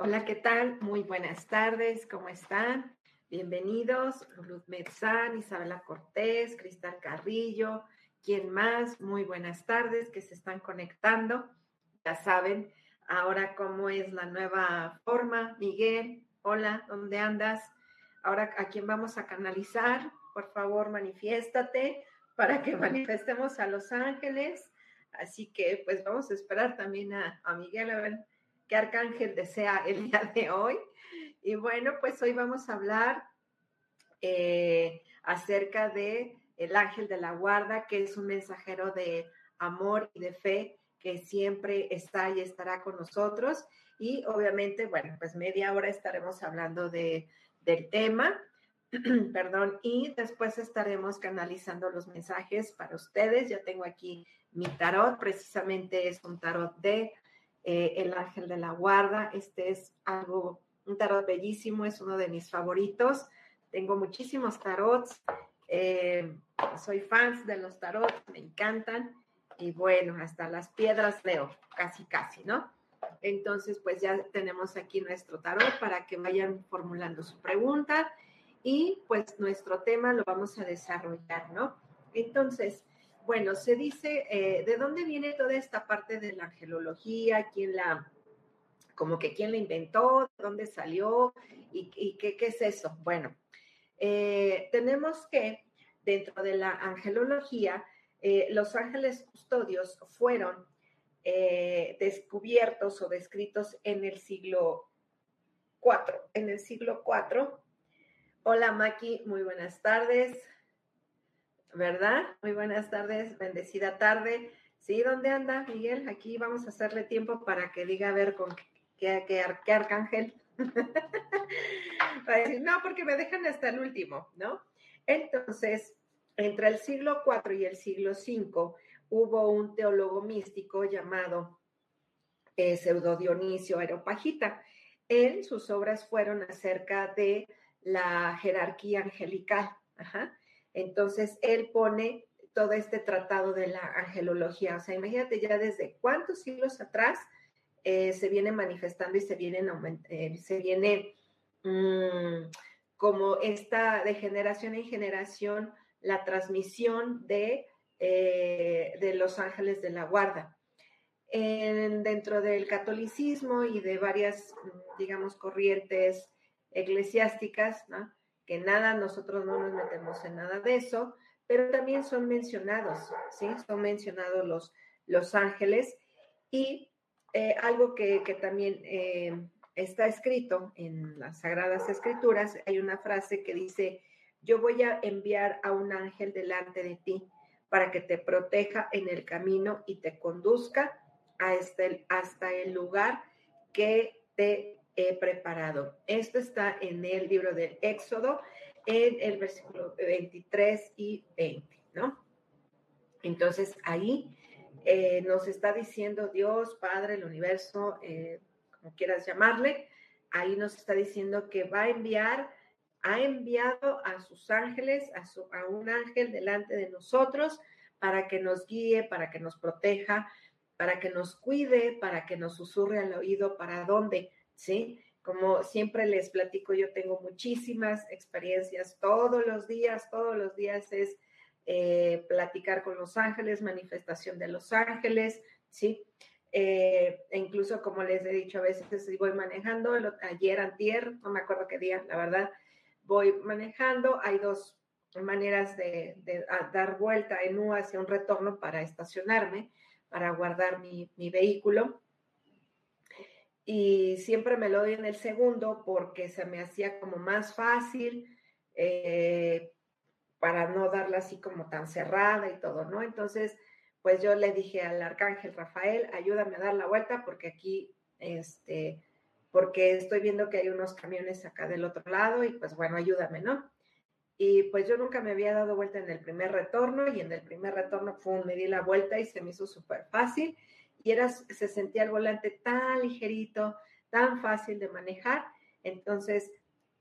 Hola, ¿qué tal? Muy buenas tardes, ¿cómo están? Bienvenidos, Ruth Metzán, Isabela Cortés, Cristal Carrillo, ¿quién más? Muy buenas tardes que se están conectando. Ya saben ahora cómo es la nueva forma. Miguel, hola, ¿dónde andas? Ahora, ¿a quién vamos a canalizar? Por favor, manifiéstate para que manifestemos a los ángeles. Así que, pues vamos a esperar también a, a Miguel a ver qué arcángel desea el día de hoy. Y bueno, pues hoy vamos a hablar eh, acerca de el ángel de la guarda, que es un mensajero de amor y de fe que siempre está y estará con nosotros. Y obviamente, bueno, pues media hora estaremos hablando de, del tema, perdón, y después estaremos canalizando los mensajes para ustedes. Ya tengo aquí mi tarot, precisamente es un tarot de eh, el ángel de la guarda. Este es algo, un tarot bellísimo, es uno de mis favoritos. Tengo muchísimos tarots. Eh, soy fans de los tarots, me encantan. Y bueno, hasta las piedras leo, casi, casi, ¿no? Entonces, pues ya tenemos aquí nuestro tarot para que vayan formulando su pregunta y pues nuestro tema lo vamos a desarrollar, ¿no? Entonces, bueno, se dice, eh, ¿de dónde viene toda esta parte de la angelología? ¿Quién la, como que quién la inventó? ¿De dónde salió? ¿Y, qué, es eso? Bueno, eh, tenemos que dentro de la angelología, eh, los ángeles custodios fueron descubiertos o descritos en el siglo IV. En el siglo IV. Hola Maki, muy buenas tardes. ¿Verdad? Muy buenas tardes, bendecida tarde. Sí, ¿dónde anda Miguel? Aquí vamos a hacerle tiempo para que diga a ver con qué, qué, arcángel. no, porque me dejan hasta el último, ¿no? Entonces, entre el siglo IV y el siglo V hubo un teólogo místico llamado eh, Pseudo Dionisio Aeropagita. Él, sus obras fueron acerca de la jerarquía angelical. Ajá. Entonces, él pone todo este tratado de la angelología. O sea, imagínate ya desde cuántos siglos atrás eh, se viene manifestando y se viene, eh, se viene mm, como esta de generación en generación la transmisión de, eh, de los ángeles de la guarda. dentro del catolicismo y de varias, digamos, corrientes eclesiásticas, ¿no? Que nada, nosotros no nos metemos en nada de eso, pero también son mencionados, ¿sí? Son mencionados los, los ángeles y eh, algo que, también eh, está escrito en las Sagradas Escrituras, hay una frase que dice, yo voy a enviar a un ángel delante de ti para que te proteja en el camino y te conduzca hasta el lugar que te he preparado. Esto está en el libro del Éxodo, en el versículo 23 y 20, ¿no? Entonces ahí eh, nos está diciendo Dios, Padre, el universo, eh, como quieras llamarle, ahí nos está diciendo que va a enviar, ha enviado a sus ángeles, a, un ángel delante de nosotros para que nos guíe, para que nos proteja, para que nos cuide, para que nos susurre al oído para dónde, ¿sí? Como siempre les platico, yo tengo muchísimas experiencias todos los días, todos los días es eh, platicar con los ángeles, manifestación de los ángeles, ¿sí? Eh, e incluso, como les he dicho, a veces voy manejando, ayer, antier, no me acuerdo qué día, la verdad, voy manejando, hay dos maneras de, dar vuelta en U hacia un retorno para estacionarme, para guardar mi, vehículo. Y siempre me lo doy en el segundo porque se me hacía como más fácil eh, para no darla así como tan cerrada y todo, ¿no? Entonces, pues yo le dije al arcángel Rafael, ayúdame a dar la vuelta porque aquí, este, porque estoy viendo que hay unos camiones acá del otro lado y pues bueno, ayúdame, ¿no? Y pues yo nunca me había dado vuelta en el primer retorno y en el primer retorno fue, me di la vuelta y se me hizo súper fácil y era, se sentía el volante tan ligerito, tan fácil de manejar. Entonces,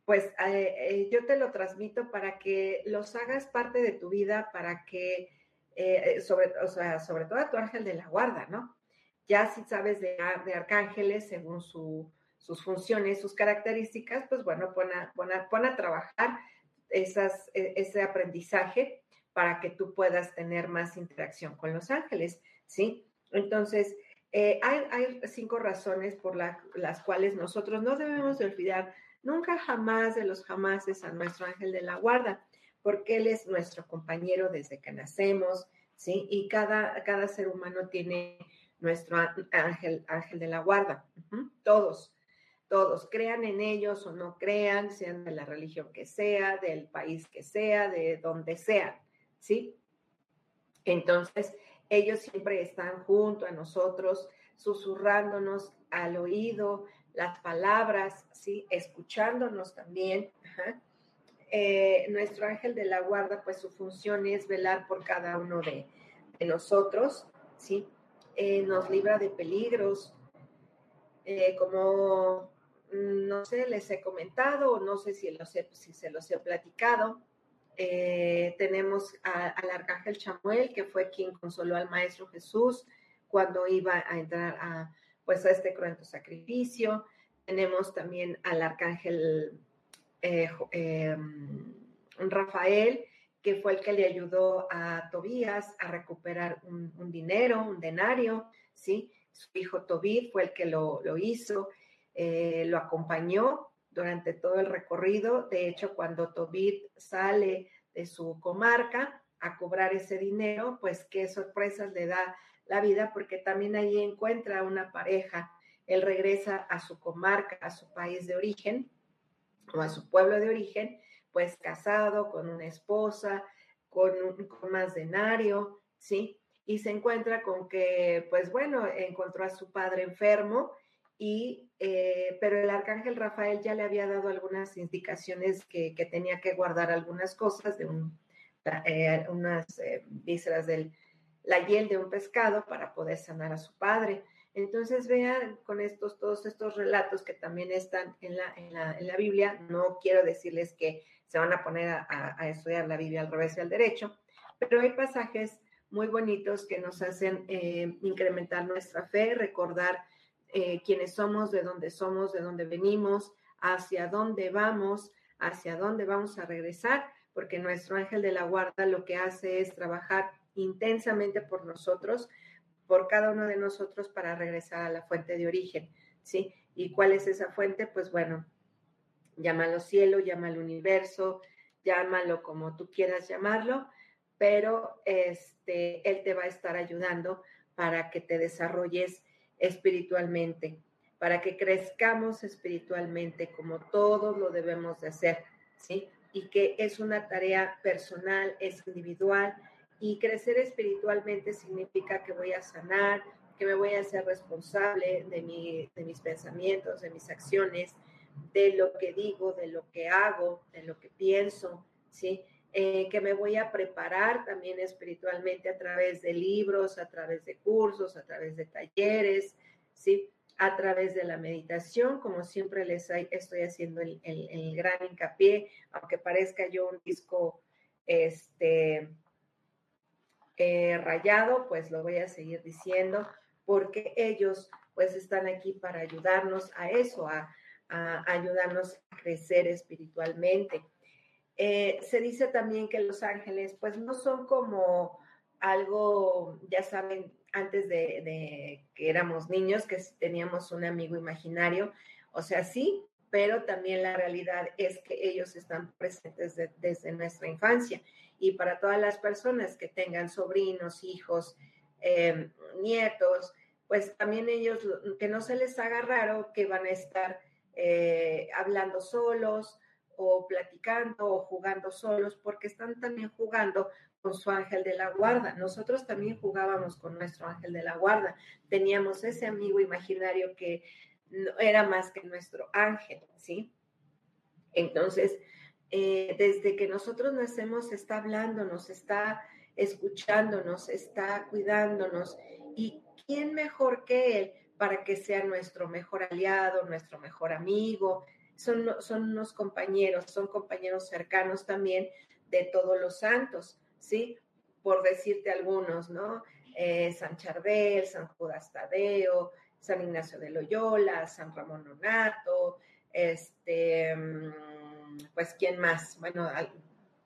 pues eh, eh, yo te lo transmito para que los hagas parte de tu vida, para que, eh, sobre, sobre todo a tu ángel de la guarda, ¿no? Ya si sabes de, de arcángeles según su, sus funciones, sus características, pues bueno, pon a, a, trabajar e, ese aprendizaje para que tú puedas tener más interacción con los ángeles, ¿sí? Entonces, eh, hay, cinco razones por las cuales nosotros no debemos de olvidar nunca jamás de los jamases a nuestro ángel de la guarda, porque él es nuestro compañero desde que nacemos, ¿sí? Y cada, cada ser humano tiene nuestro ángel, ángel de la guarda, todos todos, crean en ellos o no crean, sean de la religión que sea, del país que sea, de donde sea, ¿sí? Entonces, ellos siempre están junto a nosotros, susurrándonos al oído las palabras, ¿sí? Escuchándonos también. Eh, nuestro ángel de la guarda, pues su función es velar por cada uno de, nosotros, ¿sí? Eh, nos libra de peligros, eh, como Mm, no sé, les he comentado, no sé si, si se los he platicado. Eh, tenemos al arcángel Chamuel, que fue quien consoló al Maestro Jesús cuando iba a entrar a, pues, a este cruento sacrificio. Tenemos también al arcángel eh, em, Rafael, que fue el que le ayudó a Tobías a recuperar un, dinero, un denario, ¿sí? Su hijo Tobit fue el que lo, lo hizo. Eh, lo acompañó durante todo el recorrido. De hecho, cuando Tobit sale de su comarca a cobrar ese dinero, pues qué sorpresas le da la vida, porque también ahí encuentra una pareja. Él regresa a su comarca, a su país de origen o a su pueblo de origen, pues casado con una esposa, con, con más denario, ¿sí? Y se encuentra con que, pues bueno, encontró a su padre enfermo y, eh, pero el arcángel Rafael ya le había dado algunas indicaciones que, tenía que guardar algunas cosas de un, eh, unas eh, vísceras del la hiel de un pescado para poder sanar a su padre. Entonces vean con estos, todos estos relatos que también están en la, en la, en la Biblia, no quiero decirles que se van a poner a, a, estudiar la Biblia al revés y al derecho, pero hay pasajes muy bonitos que nos hacen incrementar nuestra fe, recordar eh, quiénes somos, de dónde somos, de dónde venimos, hacia dónde vamos, hacia dónde vamos a regresar, porque nuestro ángel de la guarda lo que hace es trabajar intensamente por nosotros, por cada uno de nosotros para regresar a la fuente de origen, ¿sí? ¿Y cuál es esa fuente? Pues bueno, llámalo cielo, llámalo universo, llámalo como tú quieras llamarlo, pero este, él te va a estar ayudando para que te desarrolles espiritualmente, para que crezcamos espiritualmente como todos lo debemos de hacer, ¿sí? Y que es una tarea personal, es individual, y crecer espiritualmente significa que voy a sanar, que me voy a ser responsable de, mi, de mis pensamientos, de mis acciones, de lo que digo, de lo que hago, de lo que pienso, ¿sí? Eh, que me voy a preparar también espiritualmente a través de libros, a través de cursos, a través de talleres, ¿sí? A través de la meditación, como siempre les estoy haciendo el, gran hincapié, aunque parezca yo un disco, este, eh, rayado, pues lo voy a seguir diciendo, porque ellos pues están aquí para ayudarnos a eso, a, ayudarnos a crecer espiritualmente. Eh, se dice también que los ángeles pues no son como algo, ya saben, antes de, que éramos niños, que teníamos un amigo imaginario, o sea, sí, pero también la realidad es que ellos están presentes desde nuestra infancia. Y para todas las personas que tengan sobrinos, hijos, eh, nietos, pues también ellos, que no se les haga raro que van a estar eh, hablando solos o platicando o jugando solos, porque están también jugando con su ángel de la guarda. Nosotros también jugábamos con nuestro ángel de la guarda. Teníamos ese amigo imaginario que era más que nuestro ángel, ¿sí? Entonces, eh, desde que nosotros nacemos está hablándonos, está escuchándonos, está cuidándonos. ¿Y quién mejor que Él para que sea nuestro mejor aliado, nuestro mejor amigo? Son, son unos compañeros, son compañeros cercanos también de todos los santos, ¿sí? Por decirte algunos, ¿no? Eh, San Charbel, San Judas Tadeo, San Ignacio de Loyola, San Ramón Nonato, este, mm, pues, ¿quién más? Bueno,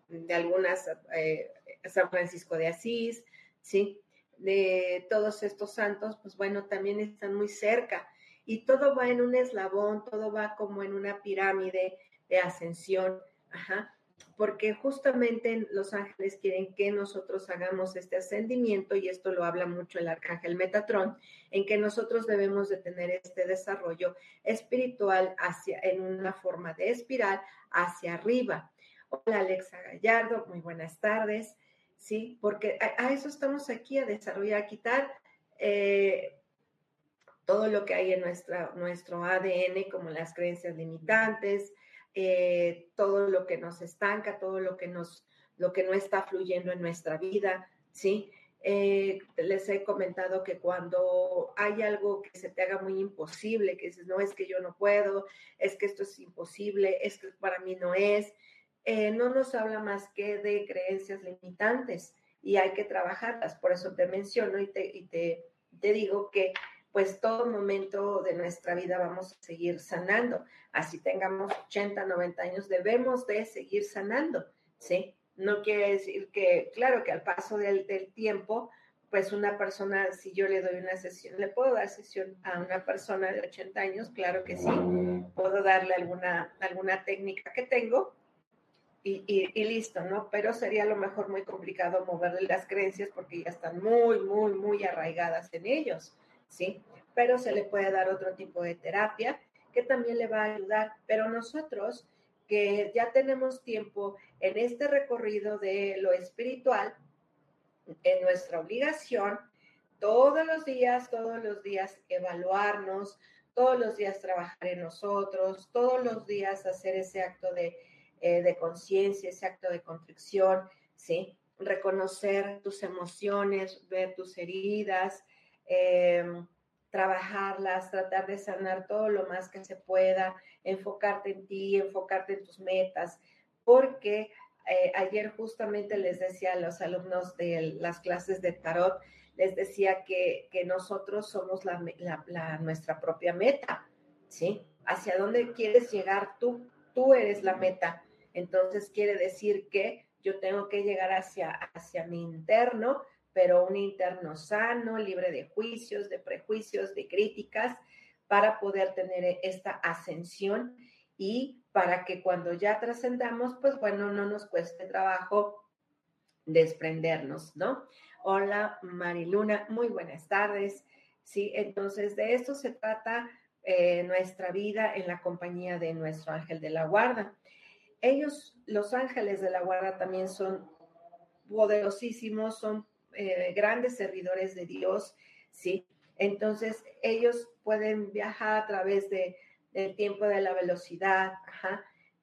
de algunas, eh, San Francisco de Asís, ¿sí? De todos estos santos, pues bueno, también están muy cerca. Y todo va en un eslabón, todo va como en una pirámide de ascensión. Porque justamente los ángeles quieren que nosotros hagamos este ascendimiento y esto lo habla mucho el arcángel Metatrón, en que nosotros debemos de tener este desarrollo espiritual hacia en una forma de espiral hacia arriba. Hola Alexa Gallardo, muy buenas tardes. Sí, porque a, eso estamos aquí a desarrollar, a quitar eh, todo lo que hay en nuestra, nuestro ADN, como las creencias limitantes, eh, todo lo que nos estanca, todo lo que nos, lo que no está fluyendo en nuestra vida, ¿sí? Eh, les he comentado que cuando hay algo que se te haga muy imposible, que dices, no, es que yo no puedo, es que esto es imposible, es que para mí no es, eh, no nos habla más que de creencias limitantes y hay que trabajarlas. Por eso te menciono y te, y te, te digo que pues todo momento de nuestra vida vamos a seguir sanando. Así tengamos 80, 90 años, debemos de seguir sanando, ¿sí? No quiere decir que, claro, que al paso del, tiempo, pues una persona, si yo le doy una sesión, ¿le puedo dar sesión a una persona de 80 años? Claro que sí. Puedo darle alguna, alguna técnica que tengo y, y, listo, ¿no? Pero sería a lo mejor muy complicado moverle las creencias porque ya están muy, muy, muy arraigadas en ellos. ¿Sí? Pero se le puede dar otro tipo de terapia que también le va a ayudar. Pero nosotros que ya tenemos tiempo en este recorrido de lo espiritual, en nuestra obligación, todos los días, todos los días evaluarnos, todos los días trabajar en nosotros, todos los días hacer ese acto de, eh, de conciencia, ese acto de contrición, ¿sí? Reconocer tus emociones, ver tus heridas, Em, trabajarlas, tratar de sanar todo lo más que se pueda, enfocarte en ti, enfocarte en tus metas, porque eh, ayer justamente les decía a los alumnos de las clases de tarot, les decía que, nosotros somos la, nuestra propia meta, ¿sí? ¿Hacia dónde quieres llegar tú? Tú eres la meta. Entonces quiere decir que yo tengo que llegar hacia, hacia mi interno pero un interno sano, libre de juicios, de prejuicios, de críticas, para poder tener esta ascensión y para que cuando ya trascendamos, pues bueno, no nos cueste trabajo desprendernos, ¿no? Hola Mariluna, muy buenas tardes. Sí, entonces de esto se trata eh, nuestra vida en la compañía de nuestro ángel de la guarda. Ellos, los ángeles de la guarda, también son poderosísimos, son eh, grandes servidores de Dios, ¿sí? Entonces, ellos pueden viajar a través de, del tiempo de la velocidad,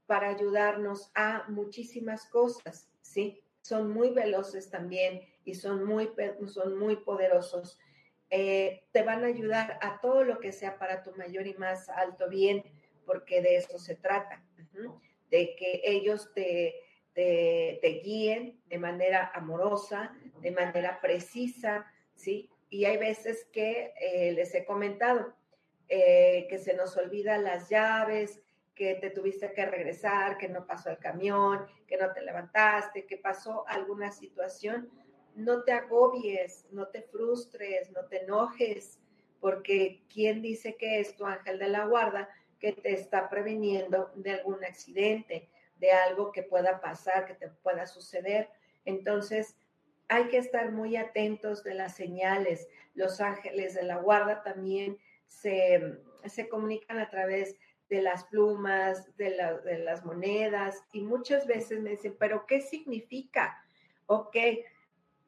para ayudarnos a muchísimas cosas, ¿sí? Son muy veloces también y son muy, son muy poderosos. Eh, te van a ayudar a todo lo que sea para tu mayor y más alto bien, porque de eso se trata, de que ellos te, te, guíen de manera amorosa, de manera precisa, ¿sí? Y hay veces que eh, les he comentado eh, que se nos olvidan las llaves, que te tuviste que regresar, que no pasó el camión, que no te levantaste, que pasó alguna situación. No te agobies, no te frustres, no te enojes, porque ¿quién dice que es tu ángel de la guarda que te está previniendo de algún accidente, de algo que pueda pasar, que te pueda suceder? Entonces, hay que estar muy atentos de las señales. Los ángeles de la guarda también se, comunican a través de las plumas, de, de, las monedas, y muchas veces me dicen, pero ¿qué significa? Ok,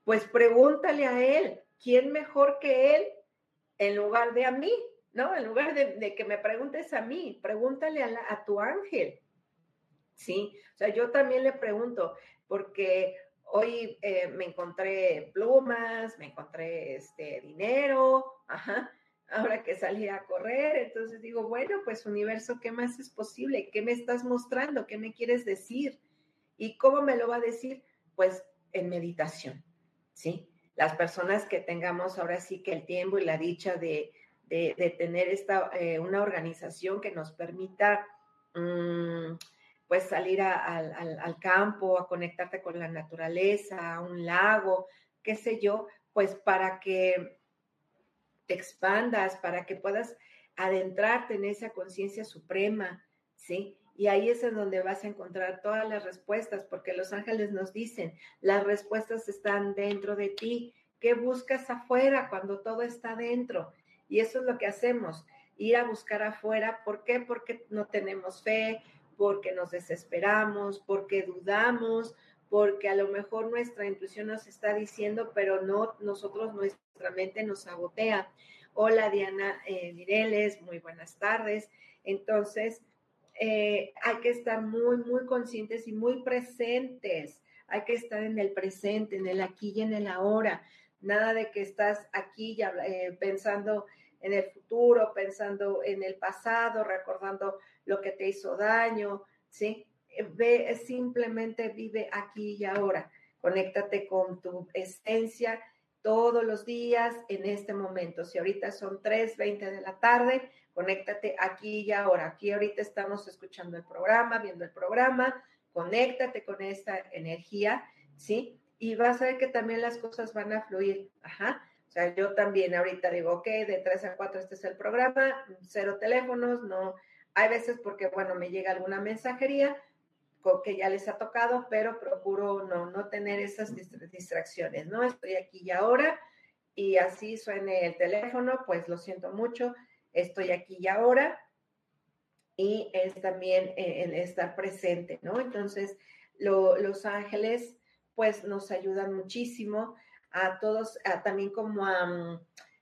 pues pregúntale a él, ¿quién mejor que él en lugar de a mí? ¿No? En lugar de, que me preguntes a mí, pregúntale a, a tu ángel. Sí, o sea, yo también le pregunto, porque hoy eh, me encontré plumas, me encontré este dinero, ajá, ahora que salí a correr, entonces digo, bueno, pues universo, ¿qué más es posible? ¿Qué me estás mostrando? ¿Qué me quieres decir? ¿Y cómo me lo va a decir? Pues en meditación, ¿sí? Las personas que tengamos ahora sí que el tiempo y la dicha de, tener esta, eh, una organización que nos permita... Mm, pues salir al, campo, a conectarte con la naturaleza, a un lago, qué sé yo, pues para que te expandas, para que puedas adentrarte en esa conciencia suprema, ¿sí? Y ahí es en donde vas a encontrar todas las respuestas, porque los ángeles nos dicen, las respuestas están dentro de ti. ¿Qué buscas afuera cuando todo está dentro? Y eso es lo que hacemos, ir a buscar afuera. ¿Por qué? Porque no tenemos fe, porque nos desesperamos, porque dudamos, porque a lo mejor nuestra intuición nos está diciendo, pero no, nosotros, nuestra mente nos sabotea. Hola Diana eh, Mireles, muy buenas tardes. Entonces, eh, hay que estar muy, muy conscientes y muy presentes. Hay que estar en el presente, en el aquí y en el ahora. Nada de que estás aquí eh, pensando en el futuro, pensando en el pasado, recordando lo que te hizo daño, ¿sí? Eh, ve, simplemente vive aquí y ahora. Conéctate con tu esencia todos los días en este momento. Si ahorita son 3:20 de la tarde, conéctate aquí y ahora. Aquí ahorita estamos escuchando el programa, viendo el programa. Conéctate con esta energía, ¿sí? Y vas a ver que también las cosas van a fluir. Ajá. O sea, yo también ahorita digo, ok, de 3 a 4 este es el programa, cero teléfonos, no. Hay veces porque, bueno, me llega alguna mensajería que ya les ha tocado, pero procuro no, no tener esas distracciones, ¿no? Estoy aquí y ahora y así suene el teléfono, pues lo siento mucho, estoy aquí y ahora y es también eh, estar presente, ¿no? Entonces, los ángeles, pues nos ayudan muchísimo a todos, también como a, mm,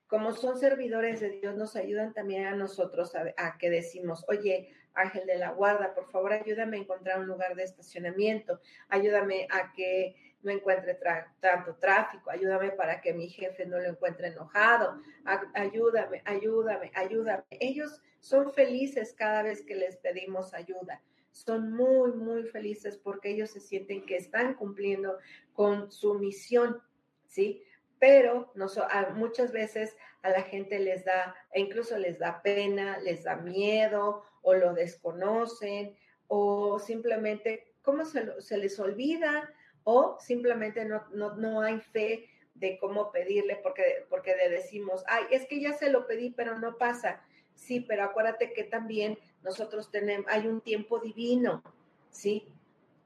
como son servidores de Dios, nos ayudan también a nosotros a, que decimos, oye, ángel de la guarda, por favor, ayúdame a encontrar un lugar de estacionamiento, ayúdame a que no encuentre tanto tráfico, ayúdame para que mi jefe no lo encuentre enojado, ayúdame, ayúdame, ayúdame. Ellos son felices cada vez que les pedimos ayuda. Son muy, muy felices porque ellos se sienten que están cumpliendo con su misión ¿sí? Pero muchas veces a la gente les da, e incluso les da pena, les da miedo o lo desconocen o simplemente, ¿cómo se, se les olvida? O simplemente no, no, no, hay fe de cómo pedirle porque, porque le decimos, ay, es que ya se lo pedí, pero no pasa. Sí, pero acuérdate que también nosotros tenemos, hay un tiempo divino, ¿sí?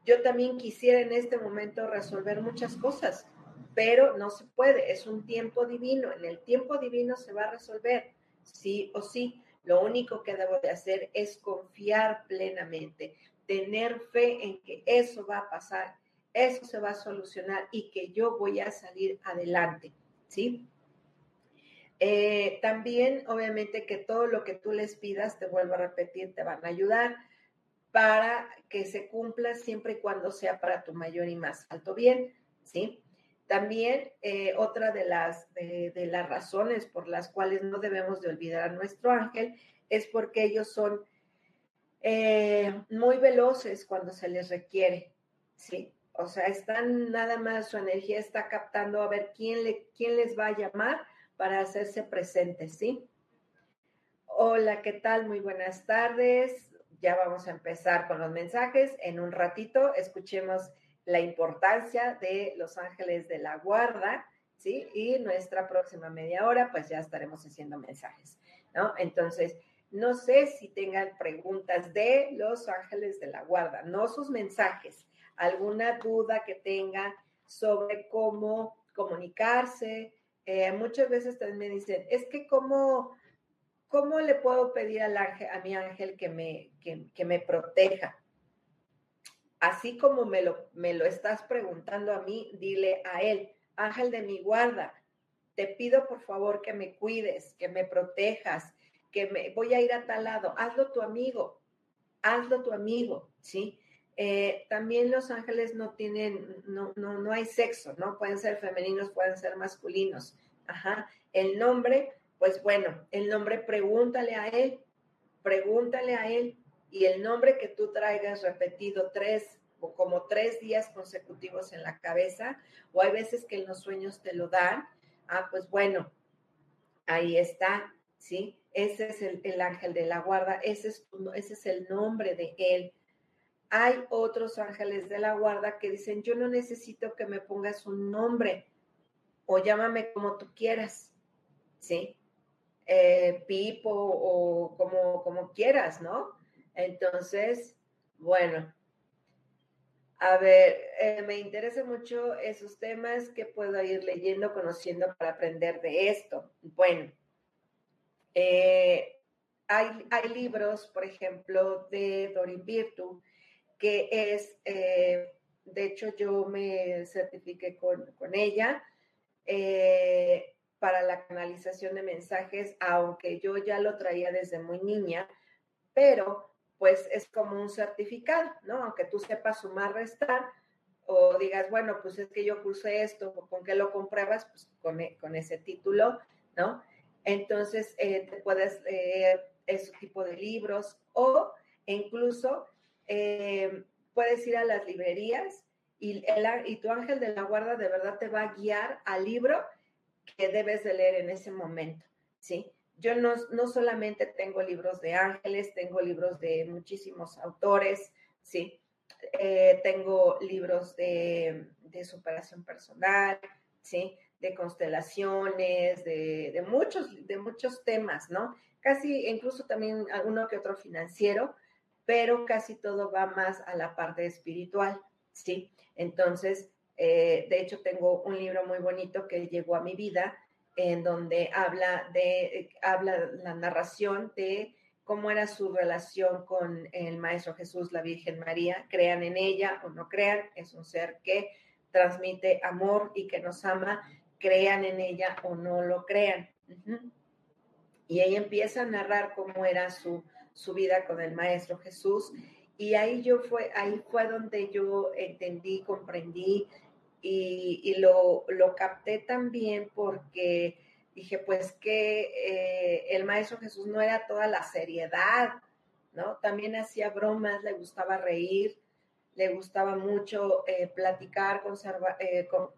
Yo también quisiera en este momento resolver muchas cosas, pero no se puede, es un tiempo divino, en el tiempo divino se va a resolver, sí o sí. Lo único que debo de hacer es confiar plenamente, tener fe en que eso va a pasar, eso se va a solucionar y que yo voy a salir adelante, ¿sí? Eh, también, obviamente, que todo lo que tú les pidas, te vuelvo a repetir, te van a ayudar para que se cumpla siempre y cuando sea para tu mayor y más alto bien, ¿sí? También eh, otra de las, de, las razones por las cuales no debemos de olvidar a nuestro ángel es porque ellos son eh, muy veloces cuando se les requiere, ¿sí? O sea, están nada más, su energía está captando a ver quién, le, quién les va a llamar para hacerse presentes, ¿sí? Hola, ¿qué tal? Muy buenas tardes. Ya vamos a empezar con los mensajes. En un ratito escuchemos la importancia de los ángeles de la guarda, ¿sí? Y nuestra próxima media hora, pues ya estaremos haciendo mensajes, ¿no? Entonces, no sé si tengan preguntas de los ángeles de la guarda, no sus mensajes, alguna duda que tengan sobre cómo comunicarse. Eh, muchas veces también me dicen, es que cómo, cómo le puedo pedir al ángel, a mi ángel que me, que, me proteja. Así como me lo, me lo estás preguntando a mí, dile a él, ángel de mi guarda, te pido por favor que me cuides, que me protejas, que me voy a ir a tal lado, hazlo tu amigo, hazlo tu amigo, ¿sí? Eh, también los ángeles no tienen, no, no, no hay sexo, ¿no? Pueden ser femeninos, pueden ser masculinos. Ajá. El nombre, pues bueno, el nombre pregúntale a él, pregúntale a él y el nombre que tú traigas repetido tres o como tres días consecutivos en la cabeza, o hay veces que en los sueños te lo dan, ah, pues bueno, ahí está, ¿sí? Ese es el, ángel de la guarda, ese es, ese es el nombre de él. Hay otros ángeles de la guarda que dicen, yo no necesito que me pongas un nombre o llámame como tú quieras, ¿sí? Eh, Pipo o como, como quieras, ¿no? Entonces, bueno, a ver, eh, me interesa mucho esos temas que puedo ir leyendo, conociendo para aprender de esto. Bueno, eh, hay, hay, libros, por ejemplo, de Dorin Virtu, que es, eh, de hecho yo me certifiqué con, con ella para la canalización de mensajes, aunque yo ya lo traía desde muy niña, pero pues es como un certificado, ¿no? Aunque tú sepas sumar, restar, o digas, bueno, pues es que yo cursé esto, ¿con qué lo compruebas? Pues con, e, con ese título, ¿no? Entonces, eh, te puedes leer ese tipo de libros o incluso eh, puedes ir a las librerías y, y tu ángel de la guarda de verdad te va a guiar al libro que debes de leer en ese momento, ¿sí? Yo no, no solamente tengo libros de ángeles, tengo libros de muchísimos autores, ¿sí? Eh, tengo libros de, de superación personal, ¿sí? de constelaciones, de, muchos, de muchos temas, ¿no? Casi incluso también uno que otro financiero, pero casi todo va más a la parte espiritual, ¿sí? Entonces, eh, de hecho, tengo un libro muy bonito que llegó a mi vida, en donde habla de, habla la narración de cómo era su relación con el Maestro Jesús, la Virgen María, crean en ella o no crean, es un ser que transmite amor y que nos ama crean en ella o no lo crean. Y ella empieza a narrar cómo era su, su vida con el Maestro Jesús. Y ahí yo fue, ahí fue donde yo entendí, comprendí y, lo, lo, capté también porque dije, pues que eh, el Maestro Jesús no era toda la seriedad, ¿no? También hacía bromas, le gustaba reír, le gustaba mucho eh, platicar, eh, con,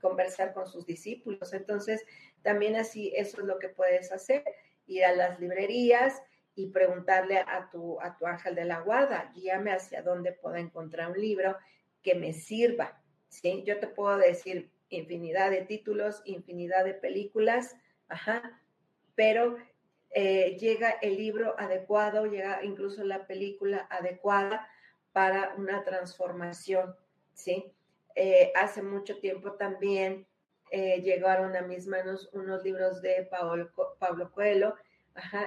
conversar con sus discípulos. Entonces, también así, eso es lo que puedes hacer, ir a las librerías y preguntarle a tu, a tu ángel de la guarda, guíame hacia dónde puedo encontrar un libro que me sirva. ¿Sí? Yo te puedo decir infinidad de títulos, infinidad de películas, ajá, pero eh, llega el libro adecuado, llega incluso la película adecuada para una transformación, ¿sí? Eh, hace mucho tiempo también eh, llegaron a mis manos unos libros de Pablo, Pablo Coelho,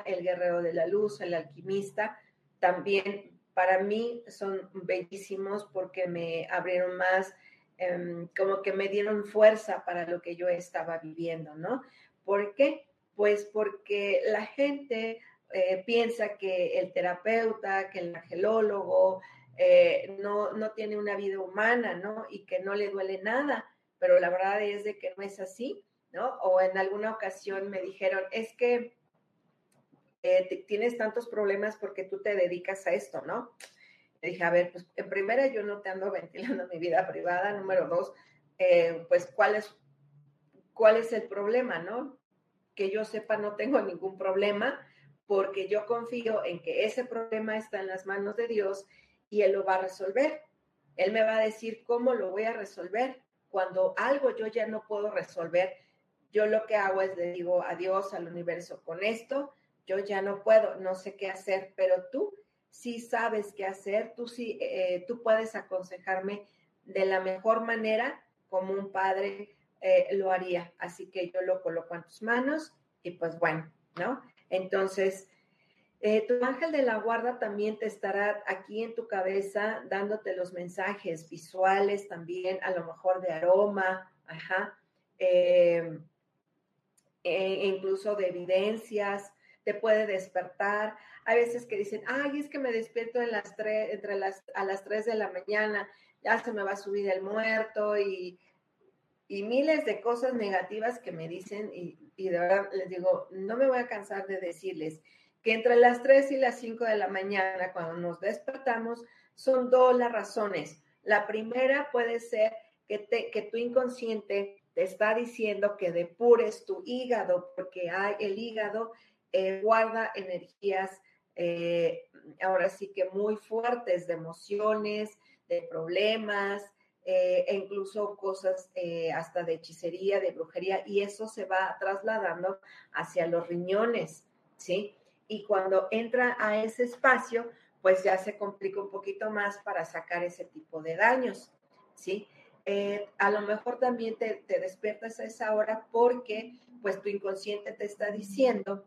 El Guerrero de la Luz, El Alquimista. También para mí son bellísimos porque me abrieron más, em, como que me dieron fuerza para lo que yo estaba viviendo, ¿no? ¿Por qué? Pues porque la gente eh, piensa que el terapeuta, que el angelólogo, eh, no, no tiene una vida humana, ¿no? Y que no le duele nada, pero la verdad es de que no es así, ¿no? O en alguna ocasión me dijeron, es que eh, tienes tantos problemas porque tú te dedicas a esto, ¿no? Dije, a ver, pues en primera yo no te ando ventilando mi vida privada, número dos, eh, pues cuál es, cuál es el problema, ¿no? Que yo sepa, no tengo ningún problema porque yo confío en que ese problema está en las manos de Dios y Él lo va a resolver. Él me va a decir cómo lo voy a resolver. Cuando algo yo ya no puedo resolver, yo lo que hago es le digo adiós al universo con esto, yo ya no puedo, no sé qué hacer, pero tú sí sabes qué hacer, tú sí, eh, tú puedes aconsejarme de la mejor manera como un padre eh, lo haría. Así que yo lo coloco en tus manos y pues bueno, ¿no? Entonces, eh, tu ángel de la guarda también te estará aquí en tu cabeza dándote los mensajes visuales también, a lo mejor de aroma, ajá, e incluso de evidencias, te puede despertar. Hay veces que dicen, ay, es que me despierto en las tres, entre las, a las 3 de la mañana, ya se me va a subir el muerto y, y miles de cosas negativas que me dicen y, de verdad les digo, no me voy a cansar de decirles que entre las 3 y las 5 de la mañana, cuando nos despertamos, son dos las razones. La primera puede ser que, te, que tu inconsciente te está diciendo que depures tu hígado, porque hay, el hígado eh, guarda energías eh, ahora sí que muy fuertes de emociones, de problemas, eh, e incluso cosas hasta de hechicería, de brujería, y eso se va trasladando hacia los riñones, ¿sí? Y cuando entra a ese espacio, pues ya se complica un poquito más para sacar ese tipo de daños, ¿sí? a lo mejor también te, te despiertas a esa hora porque pues tu inconsciente te está diciendo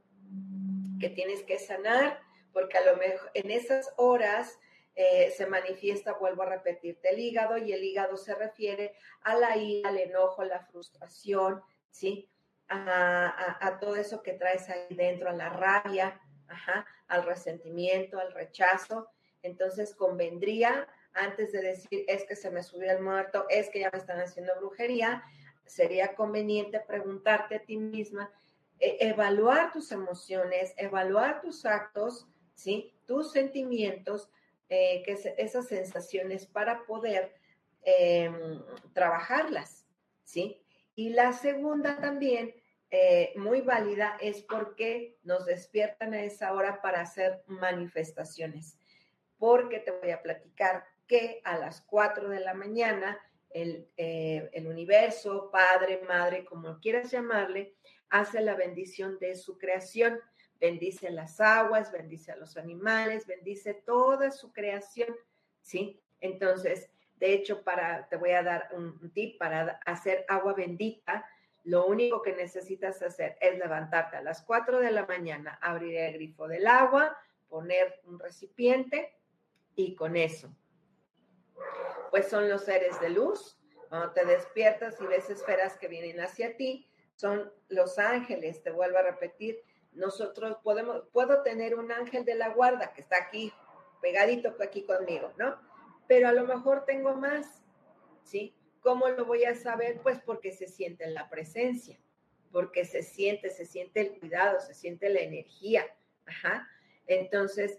que tienes que sanar, porque a lo mejor en esas horas eh, se manifiesta, vuelvo a repetirte, el hígado y el hígado se refiere a la ira, al enojo, la frustración, ¿sí? A, todo eso que traes ahí dentro, a la rabia, al resentimiento, al rechazo. Entonces convendría, antes de decir, es que se me subió el muerto, es que ya me están haciendo brujería, sería conveniente preguntarte a ti misma e, evaluar tus emociones, evaluar tus actos, ¿sí? tus sentimientos, eh, que esas sensaciones para poder em, trabajarlas. ¿sí? Y la segunda también, eh, muy válida, es porque nos despiertan a esa hora para hacer manifestaciones. Porque te voy a platicar que a las 4 de la mañana el, eh, el universo, padre, madre, como quieras llamarle, hace la bendición de su creación. Bendice las aguas, bendice a los animales, bendice toda su creación, ¿sí? Entonces, de hecho, para, te voy a dar un tip para hacer agua bendita. Lo único que necesitas hacer es levantarte a las 4 de la mañana, abrir el grifo del agua, poner un recipiente y con eso. Pues son los seres de luz. Cuando te despiertas y ves esferas que vienen hacia ti, son los ángeles, te vuelvo a repetir, nosotros podemos, puedo tener un ángel de la guarda que está aquí, pegadito aquí conmigo, ¿no? Pero a lo mejor tengo más, ¿sí? ¿Cómo lo voy a saber? Pues porque se siente la presencia, porque se siente, se siente el cuidado, se siente la energía, ajá. Entonces,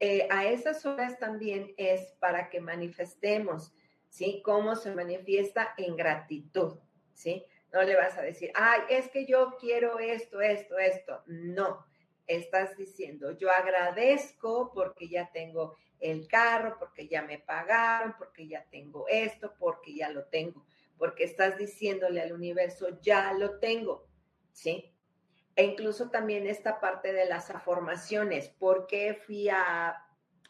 eh, a esas horas también es para que manifestemos, ¿sí? Cómo se manifiesta en gratitud, ¿sí? No le vas a decir, ay, es que yo quiero esto, esto, esto. No, estás diciendo, yo agradezco porque ya tengo el carro, porque ya me pagaron, porque ya tengo esto, porque ya lo tengo, porque estás diciéndole al universo, ya lo tengo, ¿sí? E incluso también esta parte de las afirmaciones, ¿por qué fui a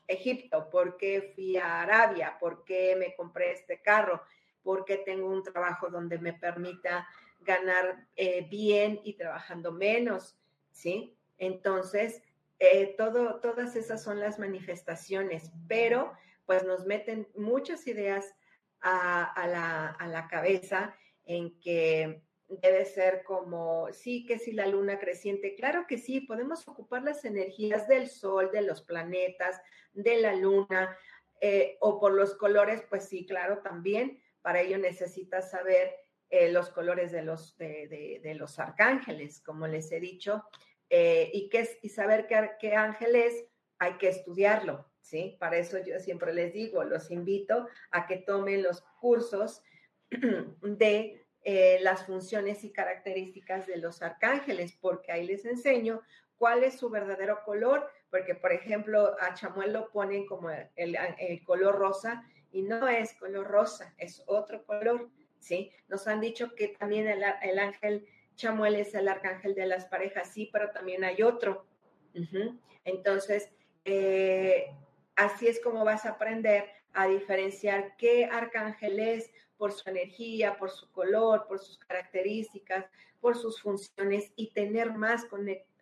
Egipto? ¿Por qué fui a Arabia? ¿Por qué me compré este carro? Porque tengo un trabajo donde me permita ganar eh, bien y trabajando menos, ¿sí? Entonces, eh, todo, todas esas son las manifestaciones, pero pues nos meten muchas ideas a, la, a la cabeza en que debe ser como, sí, que si la luna creciente, claro que sí, podemos ocupar las energías del sol, de los planetas, de la luna, eh, o por los colores, pues sí, claro, también, para ello necesitas saber eh, los colores de los, de, los arcángeles, como les he dicho, eh, y, qué y saber qué, qué ángel es, hay que estudiarlo, ¿sí? Para eso yo siempre les digo, los invito a que tomen los cursos de eh, las funciones y características de los arcángeles, porque ahí les enseño cuál es su verdadero color, porque por ejemplo a Chamuel lo ponen como el, color rosa y no es color rosa, es otro color, ¿sí? Nos han dicho que también el, el ángel Chamuel es el arcángel de las parejas, sí, pero también hay otro. Entonces, eh, así es como vas a aprender a diferenciar qué arcángel es por su energía, por su color, por sus características, por sus funciones y tener más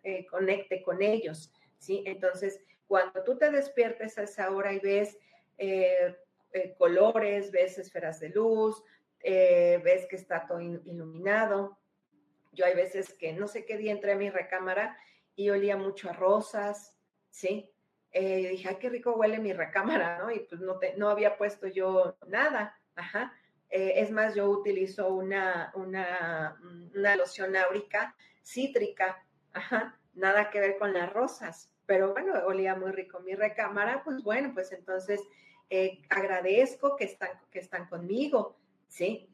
eh, conecte con ellos, ¿sí? Entonces, cuando tú te despiertes a esa hora y ves eh, eh, colores, ves esferas de luz, ves que está todo iluminado, yo hay veces que no sé qué día entré a mi recámara y olía mucho a rosas, ¿sí? Eh, dije, ay, qué rico huele mi recámara, ¿no? Y pues no, no había puesto yo nada, ajá. Eh, es más, yo utilizo una, una, una loción áurica cítrica, ajá, nada que ver con las rosas, pero bueno, olía muy rico mi recámara, pues bueno, pues entonces eh, agradezco que están, que están conmigo, ¿sí?